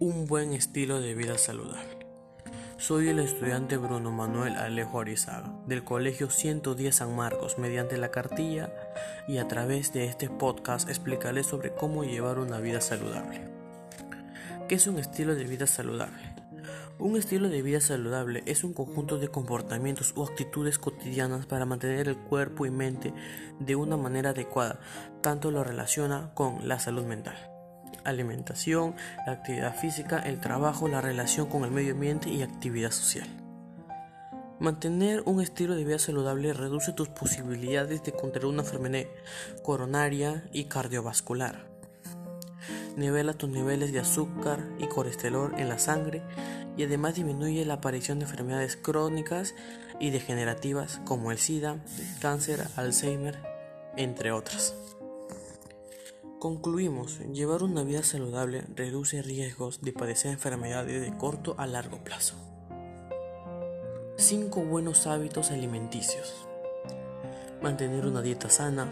un buen estilo de vida saludable. Soy el estudiante Bruno Manuel Alejo Arizaga del Colegio 110 San Marcos mediante la cartilla y a través de este podcast explicaré sobre cómo llevar una vida saludable. ¿Qué es un estilo de vida saludable? Un estilo de vida saludable es un conjunto de comportamientos o actitudes cotidianas para mantener el cuerpo y mente de una manera adecuada, tanto lo relaciona con la salud mental alimentación, la actividad física, el trabajo, la relación con el medio ambiente y actividad social. Mantener un estilo de vida saludable reduce tus posibilidades de contraer una enfermedad coronaria y cardiovascular. Nivela tus niveles de azúcar y colesterol en la sangre y además disminuye la aparición de enfermedades crónicas y degenerativas como el SIDA, cáncer, Alzheimer, entre otras. Concluimos, llevar una vida saludable reduce riesgos de padecer enfermedades de corto a largo plazo. 5 buenos hábitos alimenticios. Mantener una dieta sana.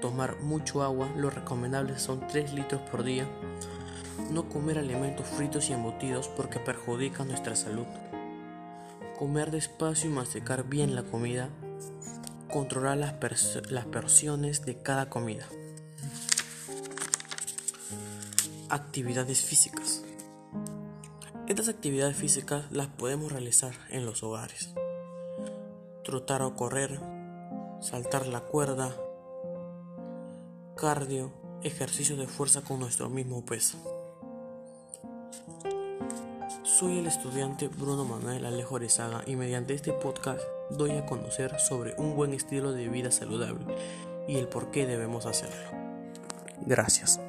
Tomar mucho agua, lo recomendable son 3 litros por día. No comer alimentos fritos y embutidos porque perjudican nuestra salud. Comer despacio y masticar bien la comida. Controlar las, las porciones de cada comida. Actividades físicas. Estas actividades físicas las podemos realizar en los hogares. Trotar o correr, saltar la cuerda, cardio, ejercicio de fuerza con nuestro mismo peso. Soy el estudiante Bruno Manuel Alejo Arizaga y mediante este podcast doy a conocer sobre un buen estilo de vida saludable y el por qué debemos hacerlo. Gracias.